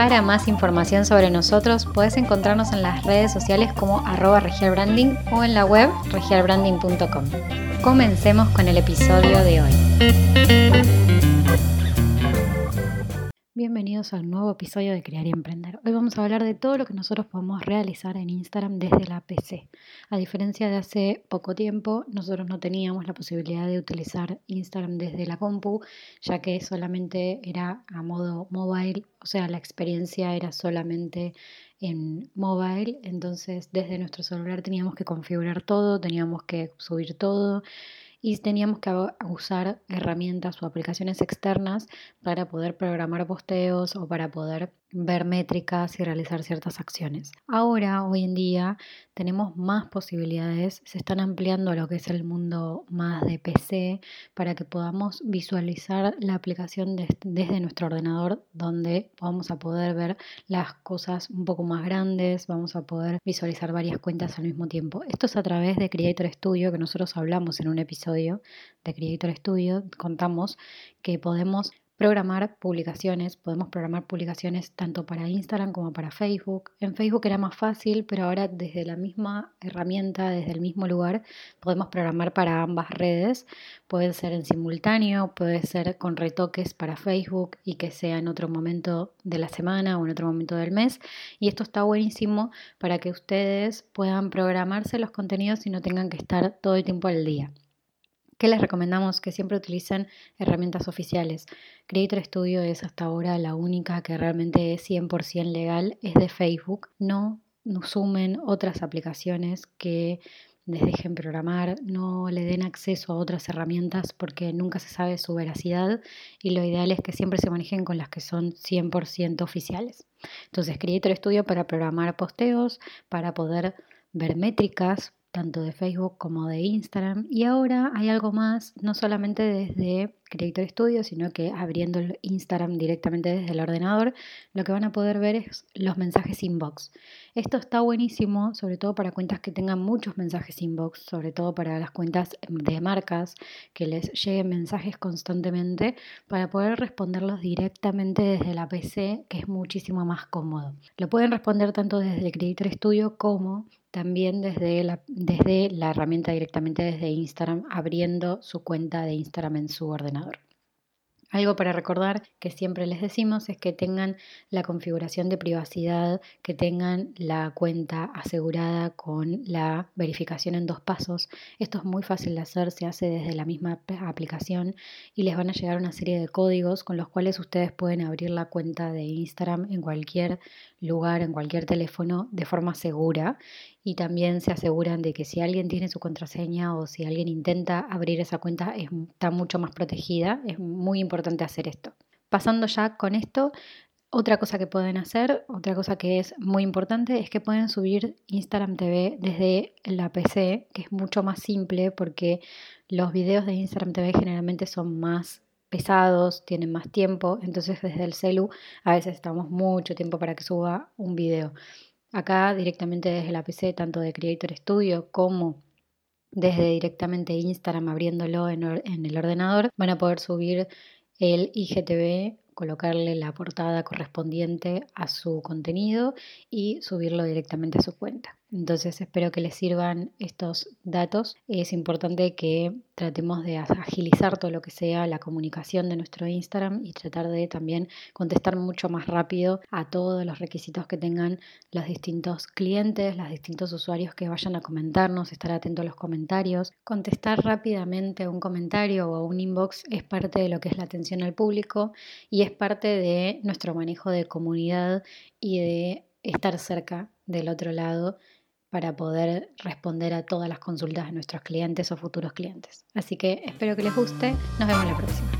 Para más información sobre nosotros puedes encontrarnos en las redes sociales como arroba regialbranding o en la web regialbranding.com. Comencemos con el episodio de hoy. Bienvenidos al nuevo episodio de Crear y Emprender. Hoy vamos a hablar de todo lo que nosotros podemos realizar en Instagram desde la PC. A diferencia de hace poco tiempo, nosotros no teníamos la posibilidad de utilizar Instagram desde la compu, ya que solamente era a modo mobile, o sea, la experiencia era solamente en mobile, entonces desde nuestro celular teníamos que configurar todo, teníamos que subir todo y teníamos que usar herramientas o aplicaciones externas para poder programar posteos o para poder ver métricas y realizar ciertas acciones. Ahora, hoy en día, tenemos más posibilidades, se están ampliando lo que es el mundo más de PC para que podamos visualizar la aplicación desde nuestro ordenador donde vamos a poder ver las cosas un poco más grandes, vamos a poder visualizar varias cuentas al mismo tiempo. Esto es a través de Creator Studio que nosotros hablamos en un episodio de Creator Studio, contamos que podemos programar publicaciones. Podemos programar publicaciones tanto para Instagram como para Facebook. En Facebook era más fácil, pero ahora desde la misma herramienta, desde el mismo lugar, podemos programar para ambas redes. Puede ser en simultáneo, puede ser con retoques para Facebook y que sea en otro momento de la semana o en otro momento del mes. Y esto está buenísimo para que ustedes puedan programarse los contenidos y no tengan que estar todo el tiempo al día que les recomendamos que siempre utilicen herramientas oficiales. Creator Studio es hasta ahora la única que realmente es 100% legal, es de Facebook. No, sumen otras aplicaciones que les dejen programar, no le den acceso a otras herramientas porque nunca se sabe su veracidad y lo ideal es que siempre se manejen con las que son 100% oficiales. Entonces, Creator Studio para programar posteos, para poder ver métricas, tanto de Facebook como de Instagram. Y ahora hay algo más, no solamente desde Creator Studio, sino que abriendo Instagram directamente desde el ordenador, lo que van a poder ver es los mensajes inbox. Esto está buenísimo, sobre todo para cuentas que tengan muchos mensajes inbox, sobre todo para las cuentas de marcas, que les lleguen mensajes constantemente, para poder responderlos directamente desde la PC, que es muchísimo más cómodo. Lo pueden responder tanto desde el Creator Studio como también desde la, desde la herramienta directamente desde Instagram, abriendo su cuenta de Instagram en su ordenador. Algo para recordar que siempre les decimos es que tengan la configuración de privacidad, que tengan la cuenta asegurada con la verificación en dos pasos. Esto es muy fácil de hacer, se hace desde la misma aplicación y les van a llegar una serie de códigos con los cuales ustedes pueden abrir la cuenta de Instagram en cualquier lugar, en cualquier teléfono de forma segura y también se aseguran de que si alguien tiene su contraseña o si alguien intenta abrir esa cuenta está mucho más protegida. Es muy importante hacer esto. Pasando ya con esto, otra cosa que pueden hacer, otra cosa que es muy importante es que pueden subir Instagram TV desde la PC, que es mucho más simple porque los videos de Instagram TV generalmente son más pesados, tienen más tiempo, entonces desde el celu a veces estamos mucho tiempo para que suba un video. Acá directamente desde la PC, tanto de Creator Studio como desde directamente Instagram abriéndolo en, el ordenador, van a poder subir el IGTV colocarle la portada correspondiente a su contenido y subirlo directamente a su cuenta. Entonces espero que les sirvan estos datos. Es importante que tratemos de agilizar todo lo que sea la comunicación de nuestro Instagram y tratar de también contestar mucho más rápido a todos los requisitos que tengan los distintos clientes, los distintos usuarios que vayan a comentarnos, estar atentos a los comentarios. Contestar rápidamente a un comentario o a un inbox es parte de lo que es la atención al público y es parte de nuestro manejo de comunidad y de estar cerca del otro lado para poder responder a todas las consultas de nuestros clientes o futuros clientes. Así que espero que les guste. Nos vemos la próxima.